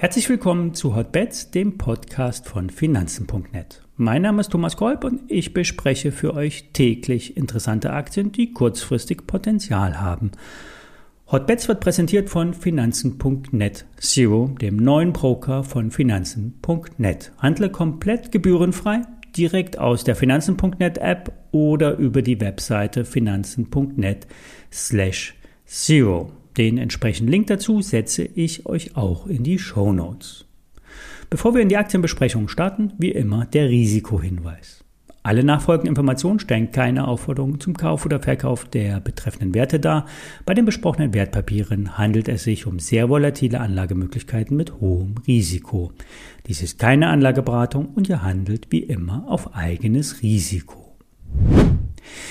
Herzlich willkommen zu Hotbets, dem Podcast von Finanzen.net. Mein Name ist Thomas Kolb und ich bespreche für euch täglich interessante Aktien, die kurzfristig Potenzial haben. Hotbets wird präsentiert von Finanzen.net Zero, dem neuen Broker von Finanzen.net. Handle komplett gebührenfrei, direkt aus der Finanzen.net App oder über die Webseite finanzen.net slash zero. Den entsprechenden Link dazu setze ich euch auch in die Show Notes. Bevor wir in die Aktienbesprechung starten, wie immer der Risikohinweis. Alle nachfolgenden Informationen stellen keine Aufforderung zum Kauf oder Verkauf der betreffenden Werte dar. Bei den besprochenen Wertpapieren handelt es sich um sehr volatile Anlagemöglichkeiten mit hohem Risiko. Dies ist keine Anlageberatung und ihr handelt wie immer auf eigenes Risiko.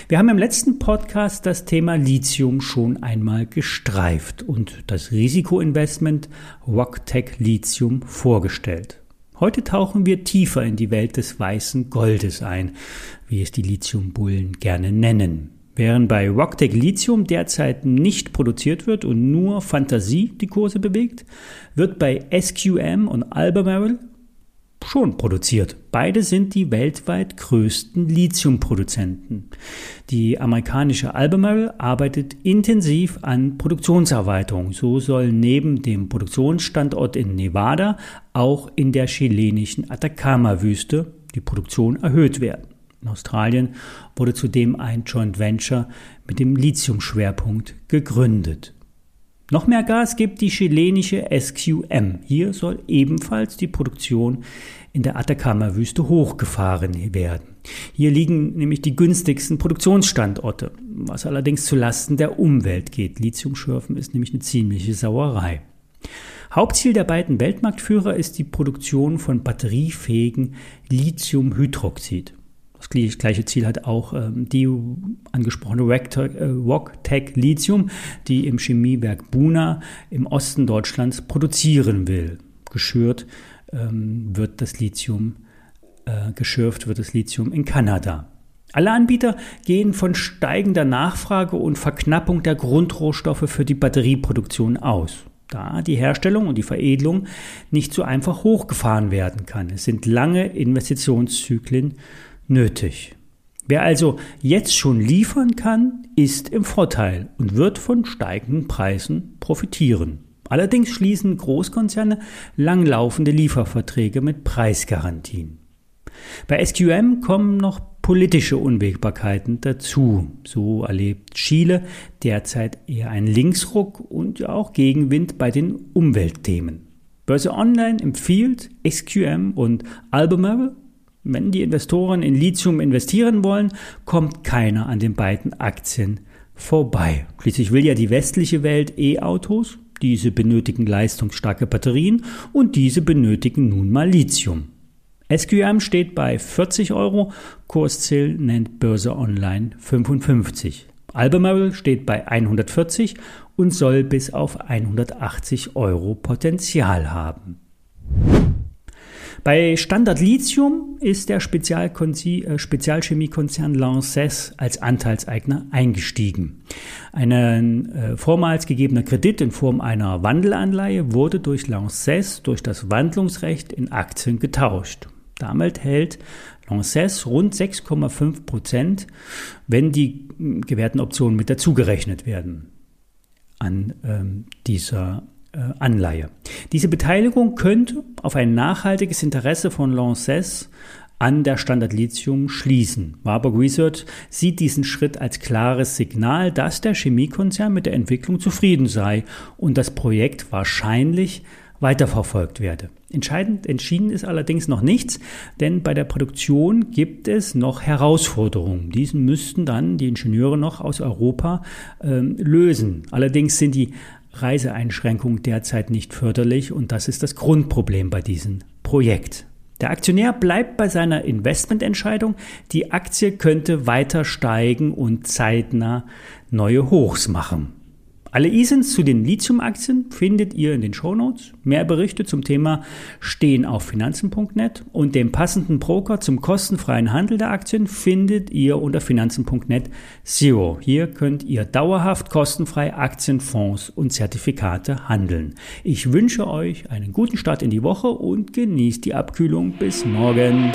Wir haben im letzten Podcast das Thema Lithium schon einmal gestreift und das Risikoinvestment Rocktech Lithium vorgestellt. Heute tauchen wir tiefer in die Welt des weißen Goldes ein, wie es die Lithiumbullen gerne nennen. Während bei Rocktech Lithium derzeit nicht produziert wird und nur Fantasie die Kurse bewegt, wird bei SQM und Albemarle schon produziert. Beide sind die weltweit größten Lithiumproduzenten. Die amerikanische Albemarle arbeitet intensiv an Produktionserweiterung. So soll neben dem Produktionsstandort in Nevada auch in der chilenischen Atacama-Wüste die Produktion erhöht werden. In Australien wurde zudem ein Joint Venture mit dem Lithium-Schwerpunkt gegründet. Noch mehr Gas gibt die chilenische SQM. Hier soll ebenfalls die Produktion in der Atacama-Wüste hochgefahren werden. Hier liegen nämlich die günstigsten Produktionsstandorte, was allerdings zulasten der Umwelt geht. Lithiumschürfen ist nämlich eine ziemliche Sauerei. Hauptziel der beiden Weltmarktführer ist die Produktion von batteriefähigen Lithiumhydroxid. Das gleiche Ziel hat auch ähm, die angesprochene äh, Lithium, die im Chemiewerk Buna im Osten Deutschlands produzieren will. Geschürt ähm, wird das Lithium, äh, geschürft wird das Lithium in Kanada. Alle Anbieter gehen von steigender Nachfrage und Verknappung der Grundrohstoffe für die Batterieproduktion aus da die Herstellung und die Veredelung nicht so einfach hochgefahren werden kann. Es sind lange Investitionszyklen nötig. Wer also jetzt schon liefern kann, ist im Vorteil und wird von steigenden Preisen profitieren. Allerdings schließen Großkonzerne langlaufende Lieferverträge mit Preisgarantien. Bei SQM kommen noch politische Unwägbarkeiten dazu. So erlebt Chile derzeit eher einen Linksruck und auch Gegenwind bei den Umweltthemen. Börse Online empfiehlt SQM und Albemarle wenn die Investoren in Lithium investieren wollen, kommt keiner an den beiden Aktien vorbei. Schließlich will ja die westliche Welt E-Autos, diese benötigen leistungsstarke Batterien und diese benötigen nun mal Lithium. SQM steht bei 40 Euro, Kursziel nennt Börse Online 55. Albemarle steht bei 140 und soll bis auf 180 Euro Potenzial haben. Bei Standard Lithium ist der äh, Spezialchemiekonzern Lanxess als Anteilseigner eingestiegen. Ein äh, vormals gegebener Kredit in Form einer Wandelanleihe wurde durch Lanxess durch das Wandlungsrecht in Aktien getauscht. Damit hält Lanxess rund 6,5 Prozent, wenn die hm, gewährten Optionen mit dazugerechnet werden an ähm, dieser Anleihe. Diese Beteiligung könnte auf ein nachhaltiges Interesse von Lanxess an der Standard Lithium schließen. Warburg Research sieht diesen Schritt als klares Signal, dass der Chemiekonzern mit der Entwicklung zufrieden sei und das Projekt wahrscheinlich weiterverfolgt werde. Entscheidend entschieden ist allerdings noch nichts, denn bei der Produktion gibt es noch Herausforderungen. Diesen müssten dann die Ingenieure noch aus Europa ähm, lösen. Allerdings sind die Reiseeinschränkungen derzeit nicht förderlich und das ist das Grundproblem bei diesem Projekt. Der Aktionär bleibt bei seiner Investmententscheidung. Die Aktie könnte weiter steigen und zeitnah neue Hochs machen. Alle ISINs zu den Lithium-Aktien findet ihr in den Shownotes. Mehr Berichte zum Thema stehen auf finanzen.net und den passenden Broker zum kostenfreien Handel der Aktien findet ihr unter finanzen.net Zero. Hier könnt ihr dauerhaft kostenfrei Aktien, Fonds und Zertifikate handeln. Ich wünsche euch einen guten Start in die Woche und genießt die Abkühlung. Bis morgen.